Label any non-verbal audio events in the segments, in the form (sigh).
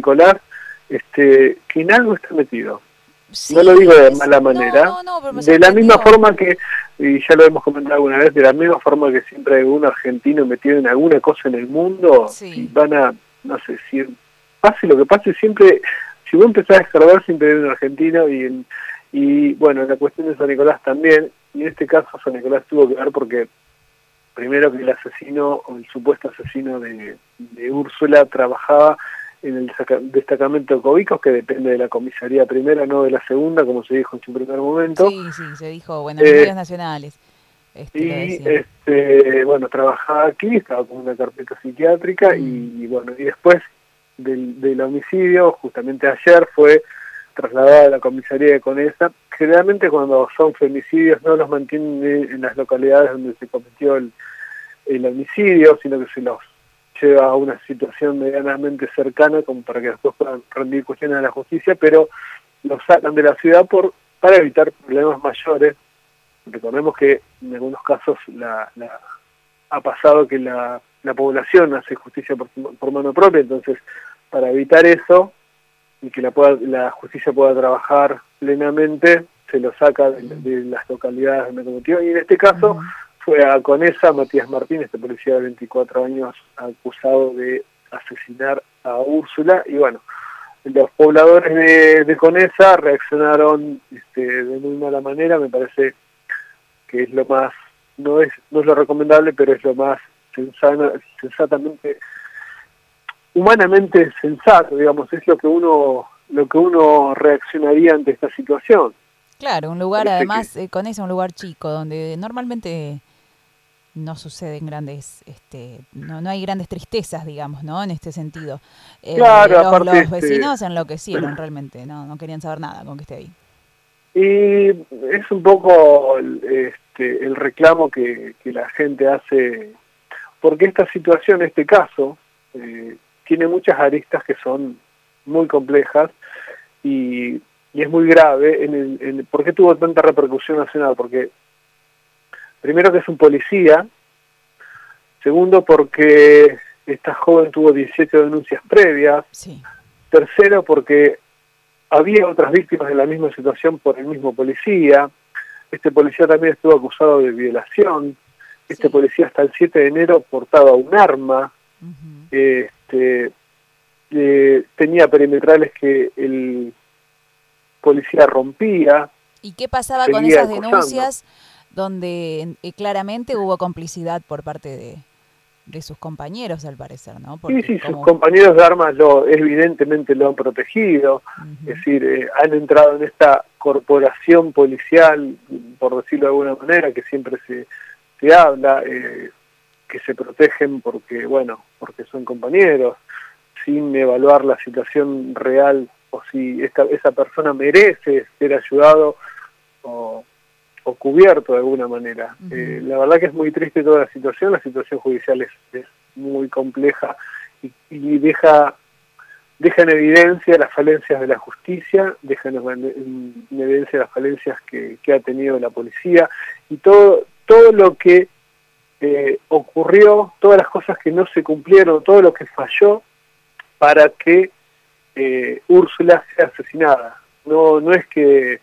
Nicolás, este, que en algo está metido. no lo digo de mala manera, de la misma forma que, y ya lo hemos comentado alguna vez, de la misma forma que siempre hay un argentino metido en alguna cosa en el mundo, y van a, no sé, si pase lo que pase, siempre, si vos empezás a escarbar, siempre hay un argentino y en, y bueno, la cuestión de San Nicolás también, y en este caso San Nicolás tuvo que ver porque primero que el asesino o el supuesto asesino de, Úrsula trabajaba en el destacamento de Cobicos, que depende de la comisaría primera, no de la segunda, como se dijo en su primer momento. Sí, sí, se dijo, bueno, en medios nacionales. Este, y este, bueno, trabajaba aquí, estaba con una carpeta psiquiátrica y, mm. bueno, y después del, del homicidio, justamente ayer, fue trasladada a la comisaría de Conesa. Generalmente cuando son femicidios no los mantienen en las localidades donde se cometió el, homicidio, sino que se los lleva a una situación medianamente cercana como para que después puedan rendir cuestiones a la justicia, pero los sacan de la ciudad por para evitar problemas mayores. Recordemos que en algunos casos la, ha pasado que la, población hace justicia por, por mano propia, entonces para evitar eso y que la, pueda, la justicia pueda trabajar plenamente, se lo saca de, las localidades donde cometió. Y en este caso fue a Conesa Matías Martín, este policía de 24 años, acusado de asesinar a Úrsula. Y bueno, los pobladores de, de Conesa reaccionaron este, de muy mala manera, me parece que es lo más, no es, no es lo recomendable, pero es lo más sensana, sensatamente humanamente sensato, digamos, es lo que uno lo que uno reaccionaría ante esta situación. Claro, un lugar además eh, con ese un lugar chico donde normalmente no suceden grandes, este, no, no hay grandes tristezas, digamos, ¿no? En este sentido. Eh, claro, los, los este, vecinos enloquecieron (clears throat) realmente, no, no querían saber nada con que esté ahí. Y es un poco este, el reclamo que, que la gente hace, porque esta situación, este caso, eh, tiene muchas aristas que son muy complejas y, es muy grave. En el, ¿Por qué tuvo tanta repercusión nacional? Porque primero que es un policía, segundo porque esta joven tuvo 17 denuncias previas, tercero porque había otras víctimas de la misma situación por el mismo policía, este policía también estuvo acusado de violación, este policía hasta el 7 de enero portaba un arma, este, eh, tenía perimetrales que el policía rompía. ¿Y qué pasaba con esas denuncias donde eh, claramente hubo complicidad por parte de, de sus compañeros, al parecer, ¿no? sí, sí, sus compañeros de armas lo, evidentemente lo han protegido, es decir, eh, han entrado en esta corporación policial, por decirlo de alguna manera, que siempre se, se habla, eh, que se protegen porque, bueno, porque son compañeros, sin evaluar la situación real o si esta, esa persona merece ser ayudado o, cubierto de alguna manera. Eh, la verdad que es muy triste toda la situación, la situación judicial es, muy compleja y, deja deja en evidencia las falencias de la justicia, deja en, evidencia las falencias que, que, ha tenido la policía y todo, todo lo que eh, ocurrió, todas las cosas que no se cumplieron, todo lo que falló para que eh, Úrsula sea asesinada. No, no es que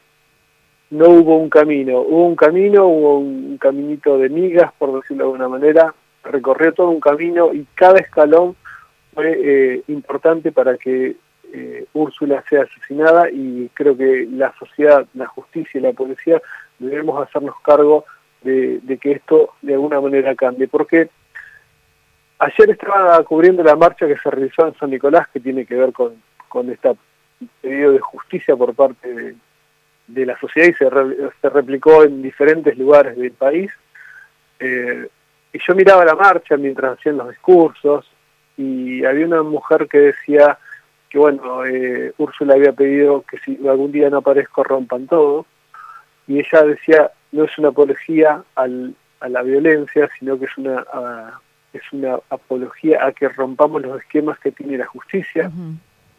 no hubo un camino, hubo un camino, hubo un caminito de migas, por decirlo de alguna manera, recorrió todo un camino y cada escalón fue eh, importante para que Úrsula sea asesinada y creo que la sociedad, la justicia y la policía debemos hacernos cargo de, que esto de alguna manera cambie. Porque ayer estaba cubriendo la marcha que se realizó en San Nicolás, que tiene que ver con, con este pedido de justicia por parte de, la sociedad y se, se, replicó en diferentes lugares del país. Eh, y yo miraba la marcha mientras hacían los discursos y había una mujer que decía que bueno, eh, Úrsula había pedido que si algún día no aparezco rompan todo. Y ella decía no es una apología al, a la violencia, sino que es una, es una apología a que rompamos los esquemas que tiene la justicia,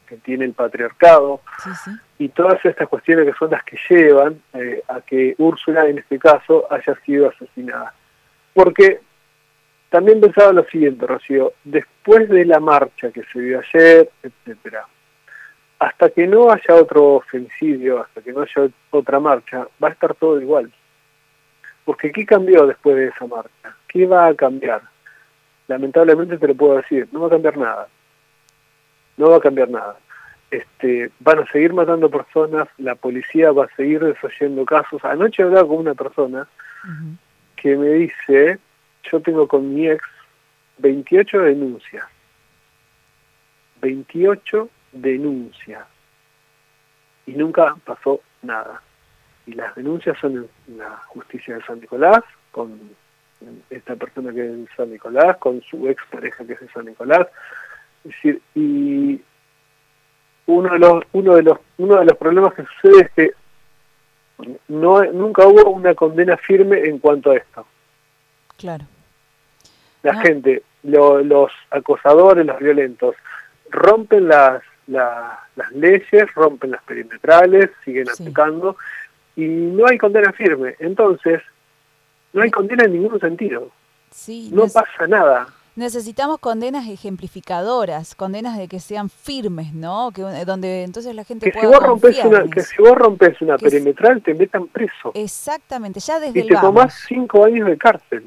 que tiene el patriarcado, y todas estas cuestiones que son las que llevan eh, a que Úrsula, en este caso, haya sido asesinada. Porque también pensaba lo siguiente, Rocío, después de la marcha que se dio ayer, etcétera, hasta que no haya otro femicidio, hasta que no haya otra marcha, va a estar todo igual. Porque ¿qué cambió después de esa marcha? ¿Qué va a cambiar? Lamentablemente te lo puedo decir, no va a cambiar nada. No va a cambiar nada. Este, van a seguir matando personas, la policía va a seguir desoyendo casos. Anoche hablaba con una persona que me dice, yo tengo con mi ex 28 denuncias. 28 denuncias. Y nunca pasó nada. Y las denuncias son en la justicia de San Nicolás, con esta persona que es en San Nicolás, con su ex pareja que es de San Nicolás. Es decir, y uno de los, uno de los, uno de los problemas que sucede es que no, nunca hubo una condena firme en cuanto a esto. Claro. La gente, los acosadores, los violentos, rompen las, las leyes, rompen las perimetrales, siguen atacando y no hay condena firme. Entonces, no hay condena en ningún sentido. Sí, no pasa nada. Necesitamos condenas ejemplificadoras, condenas de que sean firmes, ¿no? Que donde entonces la gente que si vos rompes una, que si vos rompes una perimetral te metan preso. Exactamente, ya desde y te tomás cinco años de cárcel.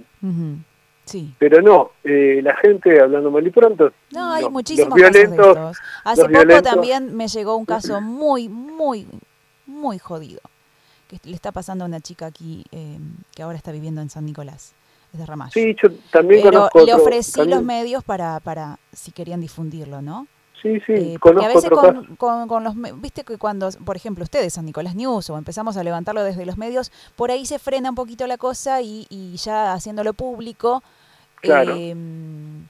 Sí. Pero no, eh, la gente hablando mal y pronto. No, hay muchísimos violentos, Hace poco también me llegó un caso muy, muy, muy jodido que le está pasando a una chica aquí eh, que ahora está viviendo en San Nicolás Ramallo. Sí, yo también Pero le ofrecí los medios para, para si querían difundirlo, ¿no? Sí, sí, eh, a veces con, con, los, viste que cuando, por ejemplo, ustedes, San Nicolás News, o empezamos a levantarlo desde los medios, por ahí se frena un poquito la cosa y, y ya haciéndolo público, em,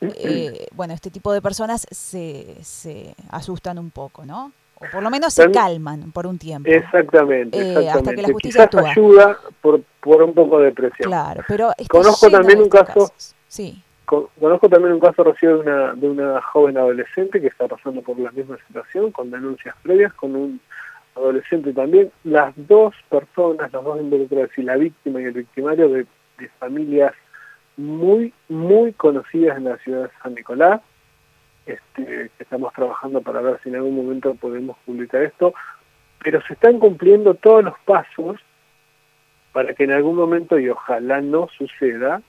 eh, bueno, este tipo de personas se, se asustan un poco, ¿no? O por lo menos se calman por un tiempo. Exactamente, exactamente. Eh, hasta que la justicia Quizás ayuda por, por un poco de presión. Claro, pero conozco también un caso, sí. conozco también un caso recién de una, de una joven adolescente que está pasando por la misma situación, con denuncias previas, con un adolescente también. Las dos personas, los dos involucrados, y la víctima y el victimario de, de familias muy, muy conocidas en la ciudad de San Nicolás, este, que estamos trabajando para ver si en algún momento podemos publicar esto, pero se están cumpliendo todos los pasos para que en algún momento, y ojalá no suceda,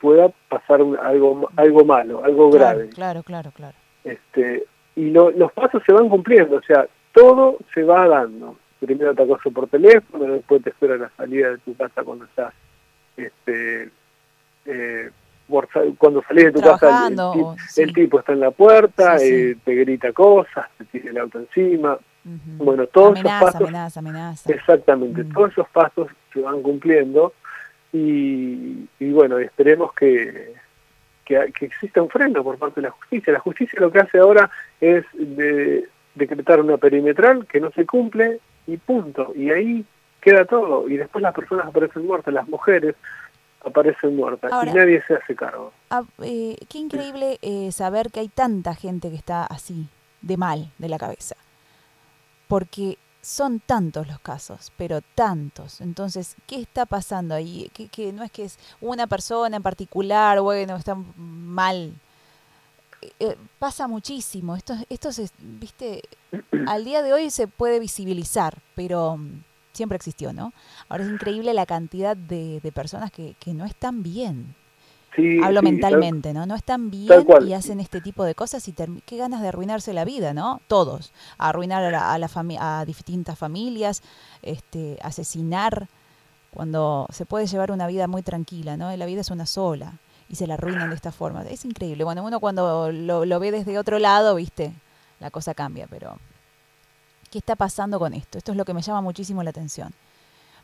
pueda pasar algo algo malo, algo grave. Claro, claro, claro. Este, y los pasos se van cumpliendo, o sea, todo se va dando. Primero te acoso por teléfono, después te espera la salida de tu casa cuando estás este, eh, cuando salís de tu casa el, tipo está en la puerta, eh, te grita cosas, te tira el auto encima. Bueno, todos esos pasos... Amenaza, amenaza. Exactamente, todos esos pasos se van cumpliendo y, bueno, esperemos que, que, exista un freno por parte de la justicia. La justicia lo que hace ahora es de, decretar una perimetral que no se cumple y punto. Y ahí queda todo. Y después las personas aparecen muertas, las mujeres, aparecen muertas y nadie se hace cargo. Ah, eh, qué increíble eh, saber que hay tanta gente que está así, de mal, de la cabeza. Porque son tantos los casos, pero tantos. Entonces, ¿qué está pasando ahí? Que, no es que es una persona en particular, bueno, está mal. Eh, pasa muchísimo. Esto, esto es, viste, al día de hoy se puede visibilizar, pero siempre existió, ¿no? Ahora es increíble la cantidad de, personas que, que, no están bien. Hablo mentalmente, ¿no? No están bien y hacen este tipo de cosas y qué ganas de arruinarse la vida, ¿no? Todos. Arruinar a, la, a, la a distintas familias, este, asesinar, cuando se puede llevar una vida muy tranquila, ¿no? La vida es una sola y se la arruinan de esta forma. Es increíble. Bueno, uno cuando lo, lo ve desde otro lado, viste, la cosa cambia, pero ¿Qué está pasando con esto? Esto es lo que me llama muchísimo la atención.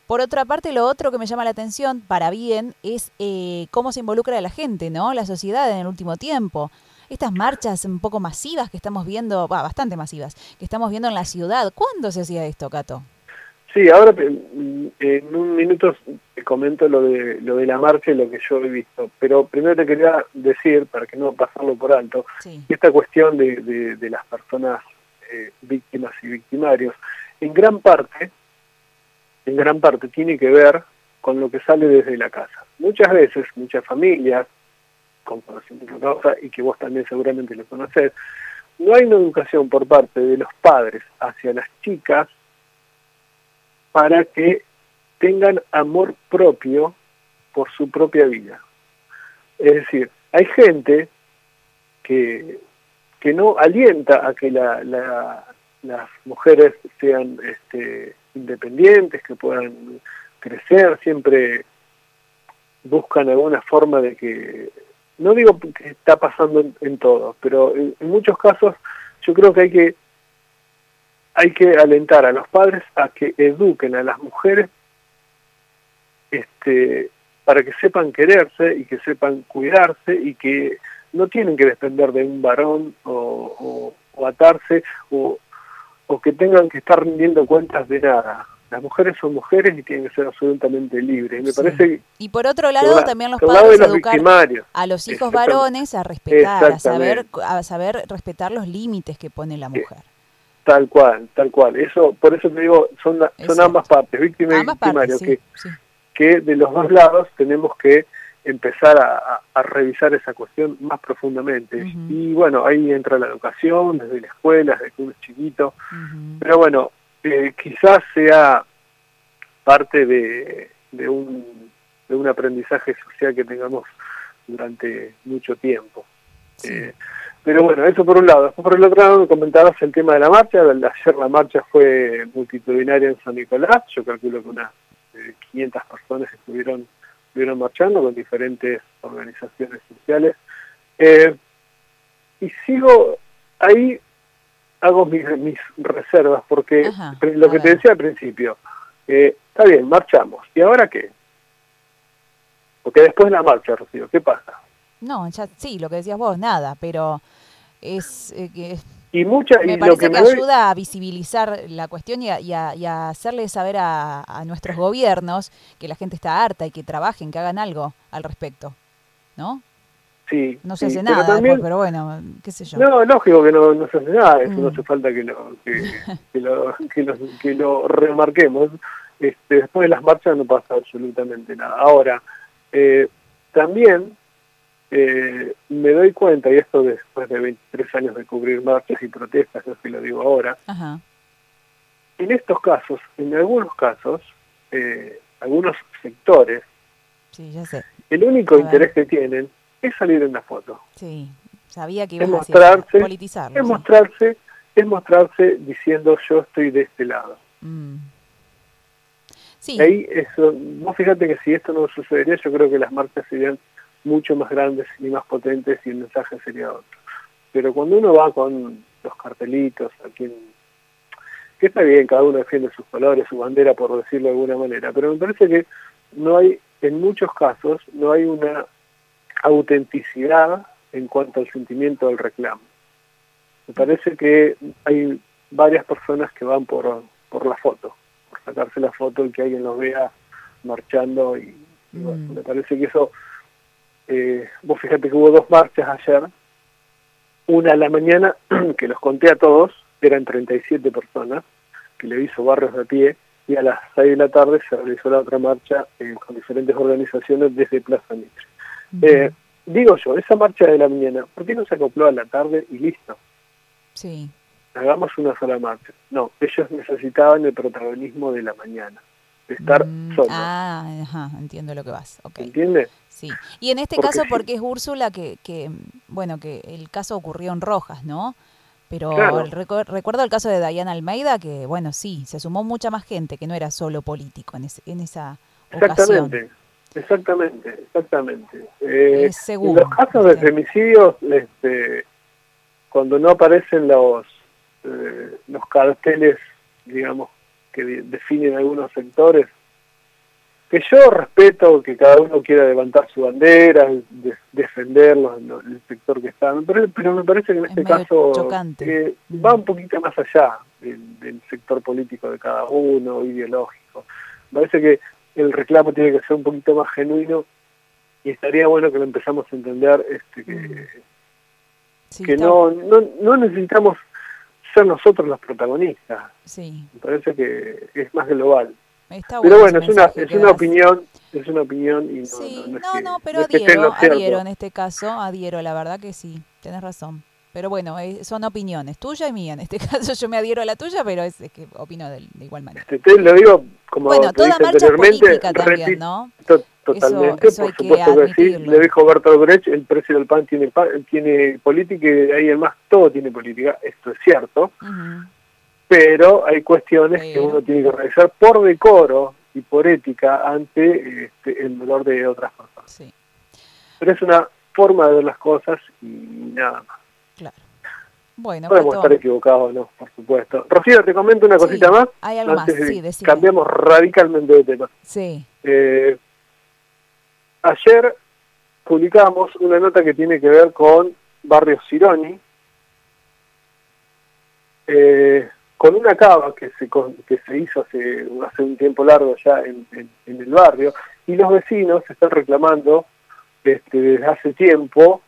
Por otra parte, lo otro que me llama la atención, para bien, es eh, cómo se involucra la gente, ¿no? La sociedad en el último tiempo. Estas marchas un poco masivas que estamos viendo, bastante masivas, que estamos viendo en la ciudad. ¿Cuándo se hacía esto, Cato? Sí, ahora en un minuto te comento lo de, lo de la marcha y lo que yo he visto. Pero primero te quería decir, para que no pasarlo por alto, esta cuestión de, de las personas eh, víctimas y victimarios, en gran parte, en gran parte tiene que ver con lo que sale desde la casa. Muchas veces, muchas familias, con conocimiento de causa, y que vos también seguramente lo conocés, no hay una educación por parte de los padres hacia las chicas para que tengan amor propio por su propia vida. Es decir, hay gente que, que no alienta a que la, las mujeres sean este, independientes, que puedan crecer, siempre buscan alguna forma de que no digo que está pasando en, todo, pero en, muchos casos yo creo que hay que hay que alentar a los padres a que eduquen a las mujeres este para que sepan quererse y que sepan cuidarse y que no tienen que depender de un varón o, o atarse o, o que tengan que estar rindiendo cuentas de nada. Las mujeres son mujeres y tienen que ser absolutamente libres. Me parece y por otro lado también los padres educar a los hijos varones a respetar, a saber, a saber respetar los límites que pone la mujer. Tal cual, tal cual. Eso, por eso te digo, son, son ambas partes, víctima y victimario, que, que de los dos lados tenemos que empezar a, revisar esa cuestión más profundamente. Y bueno, ahí entra la educación, desde la escuela, desde que uno es chiquito. Pero bueno, eh, quizás sea parte de, de, un, de un aprendizaje social que tengamos durante mucho tiempo. Eh, pero bueno, eso por un lado. Después por el otro lado me comentabas el tema de la marcha. Ayer la marcha fue multitudinaria en San Nicolás. Yo calculo que unas 500 eh, personas estuvieron, estuvieron marchando con diferentes organizaciones sociales. y sigo ahí hago mis, mis reservas, porque lo que te decía al principio, eh, está bien, marchamos, ¿y ahora qué? Porque después de la marcha, Rocío, ¿qué pasa? No, ya sí, lo que decías vos, nada, pero es eh, que... Y mucha, me parece que, ayuda a visibilizar la cuestión y a, hacerle saber a, a, nuestros (laughs) gobiernos que la gente está harta y que trabajen, que hagan algo al respecto, ¿no? no se hace nada pero, bueno, qué sé yo. No, lógico que no, se hace nada, eso no mm. hace falta que lo, que, lo, que, lo, remarquemos. Este, después de las marchas no pasa absolutamente nada. Ahora, eh, también eh, me doy cuenta, y esto después de 23 años de cubrir marchas y protestas, no sé lo digo ahora, en estos casos, en algunos casos, eh, algunos sectores, el único interés que tienen es salir en la foto. Sí, sabía que iba a mostrarse, politizarlo. Es mostrarse, es mostrarse diciendo yo estoy de este lado. Mm. Sí. Ahí eso, vos fíjate que si esto no sucedería, yo creo que las marcas serían mucho más grandes y más potentes y el mensaje sería otro. Pero cuando uno va con los cartelitos, a quien que está bien, cada uno defiende sus colores, su bandera, por decirlo de alguna manera, pero me parece que no hay, en muchos casos, no hay una autenticidad en cuanto al sentimiento del reclamo. Me parece que hay varias personas que van por, por la foto, por sacarse la foto y que alguien los vea marchando y, mm. me parece que eso, eh, vos fíjate que hubo dos marchas ayer, una a la mañana, (clears throat) que los conté a todos, eran 37 personas, que le hizo Barrios de a pie, y a las 6 de la tarde se realizó la otra marcha eh, con diferentes organizaciones desde Plaza Mitre. Eh, digo yo, esa marcha de la mañana, ¿por qué no se acopló a la tarde y listo? Sí. Hagamos una sola marcha. No, ellos necesitaban el protagonismo de la mañana, de estar mm. Ah, ajá, entiendo lo que vas. Okay. ¿Entiendes? Sí. Y en este caso, porque es Úrsula que, que, bueno, que el caso ocurrió en Rojas, ¿no? Pero recuerdo el caso de Dayana Almeida, que bueno, sí, se sumó mucha más gente, que no era solo político en, en esa Exactamente. Exactamente, exactamente. Eh, en los casos de femicidios, este, cuando no aparecen los, eh, los carteles, digamos, que definen algunos sectores, que yo respeto que cada uno quiera levantar su bandera, de, defenderlo en el sector que está, pero, me parece que en este caso eh, va un poquito más allá del, del sector político de cada uno, ideológico. Me parece que el reclamo tiene que ser un poquito más genuino y estaría bueno que lo empezamos a entender este que, mm. que no, no, no necesitamos ser nosotros los protagonistas. Sí. Me parece que es más global. pero bueno, es una, es una opinión, es una opinión y no, sí, no, no, pero adhiero, adhiero en este caso, adhiero, la verdad que sí, tenés razón. Pero bueno, eh, son opiniones, tuya y mía. En este (laughs) caso yo me adhiero a la tuya, pero es, que opino de, igual manera. Este, te lo digo como bueno, toda marcha política también, ¿no? totalmente, por supuesto que, sí. Le dijo Bertolt Brecht, el precio del pan tiene, tiene política y de ahí en más todo tiene política. Esto es cierto. Pero hay cuestiones que uno tiene que realizar por decoro y por ética ante este, el dolor de otras personas. Sí. Pero es una forma de ver las cosas y nada más. Bueno, Podemos estar equivocados, ¿no? Por supuesto. Rocío, te comento una cosita más. Hay algo más, sí, Cambiamos radicalmente de tema. Sí. Eh, ayer publicamos una nota que tiene que ver con Barrio Cironi, eh, con una cava que se, que se hizo hace, hace un tiempo largo ya en, el barrio, y los vecinos están reclamando este, desde hace tiempo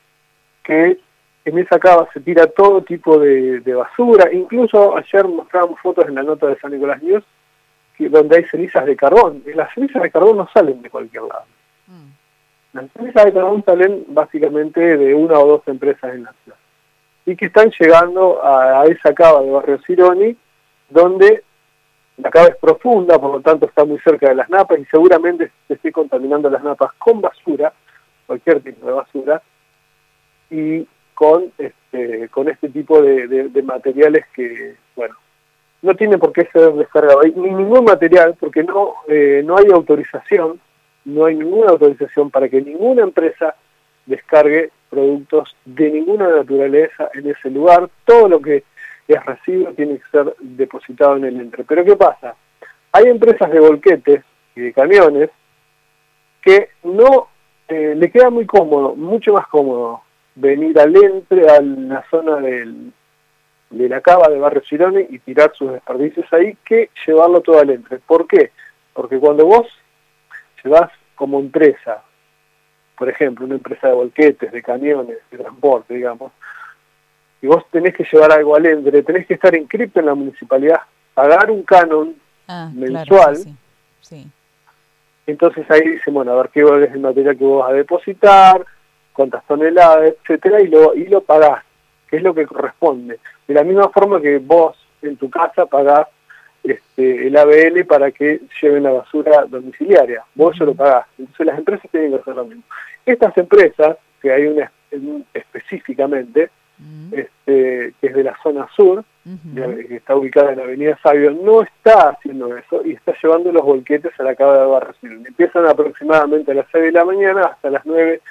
que en esa cava se tira todo tipo de, basura, incluso ayer mostrábamos fotos en la nota de San Nicolás News, que, donde hay cenizas de carbón, y las cenizas de carbón no salen de cualquier lado. Mm. Las cenizas de carbón salen básicamente de una o dos empresas en la ciudad y que están llegando a, esa cava de Barrio Cironi, donde la cava es profunda, por lo tanto está muy cerca de las napas y seguramente se esté contaminando las napas con basura, cualquier tipo de basura, y con este, con este tipo de, materiales que, bueno, no tiene por qué ser descargado. Ni ningún material, porque no, eh, no hay autorización, no hay ninguna autorización para que ninguna empresa descargue productos de ninguna naturaleza en ese lugar. Todo lo que es residuo tiene que ser depositado en el entre. Pero ¿qué pasa? Hay empresas de volquetes y de camiones que no eh, le queda muy cómodo, mucho más cómodo venir al entre, a la zona del, de la cava de Barrio Cirone y tirar sus desperdicios ahí que llevarlo todo al entre. ¿Por qué? Porque cuando vos llevas como empresa por ejemplo, una empresa de volquetes, de camiones, de transporte, digamos, y vos tenés que llevar algo al endre, tenés que estar inscrito en la municipalidad, pagar un canon ah, mensual, entonces ahí dicen, bueno, a ver qué es el material que vos vas a depositar, cuántas toneladas, etcétera, y lo, y lo pagás, que es lo que corresponde. De la misma forma que vos en tu casa pagás este, el ABL para que lleven la basura domiciliaria. Vos ya lo pagás. Entonces las empresas tienen que hacer lo mismo. Estas empresas, que hay una específicamente, este, que es de la zona sur, que está ubicada en la avenida Sabio, no está haciendo eso y está llevando los volquetes a la cava de Barra Empiezan aproximadamente a las 6 de la mañana hasta las 9,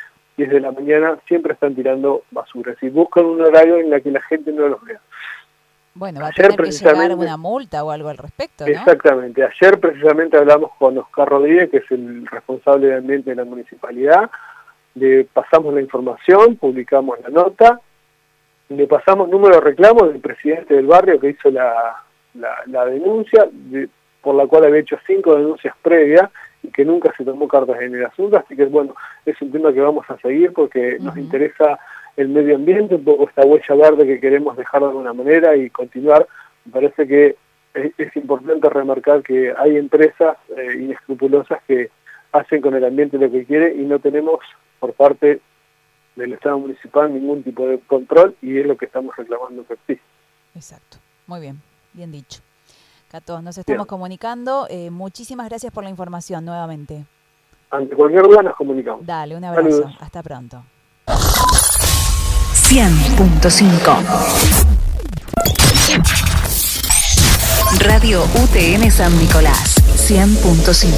10 de la mañana, siempre están tirando basura. Si buscan un horario en la que la gente no los vea. Bueno, va a tener que llegar una multa o algo al respecto, ¿no? Exactamente. Ayer precisamente hablamos con Oscar Rodríguez, que es el responsable de ambiente de la municipalidad, le pasamos la información, publicamos la nota, le pasamos número de reclamo del presidente del barrio que hizo la, la, denuncia, por la cual había hecho cinco denuncias previas y que nunca se tomó cartas en el asunto, así que bueno, es un tema que vamos a seguir porque nos interesa el medio ambiente, un poco esta huella verde que queremos dejar de alguna manera y continuar. Me parece que es, importante remarcar que hay empresas eh, inescrupulosas que hacen con el ambiente lo que quieren y no tenemos por parte del Estado municipal ningún tipo de control y es lo que estamos reclamando que sí. Exacto, muy bien, bien dicho. Cato, nos estamos comunicando. Eh, muchísimas gracias por la información nuevamente. Ante cualquier duda nos comunicamos. Dale, un abrazo. Hasta pronto. 100.5 Radio UTN San Nicolás 100.5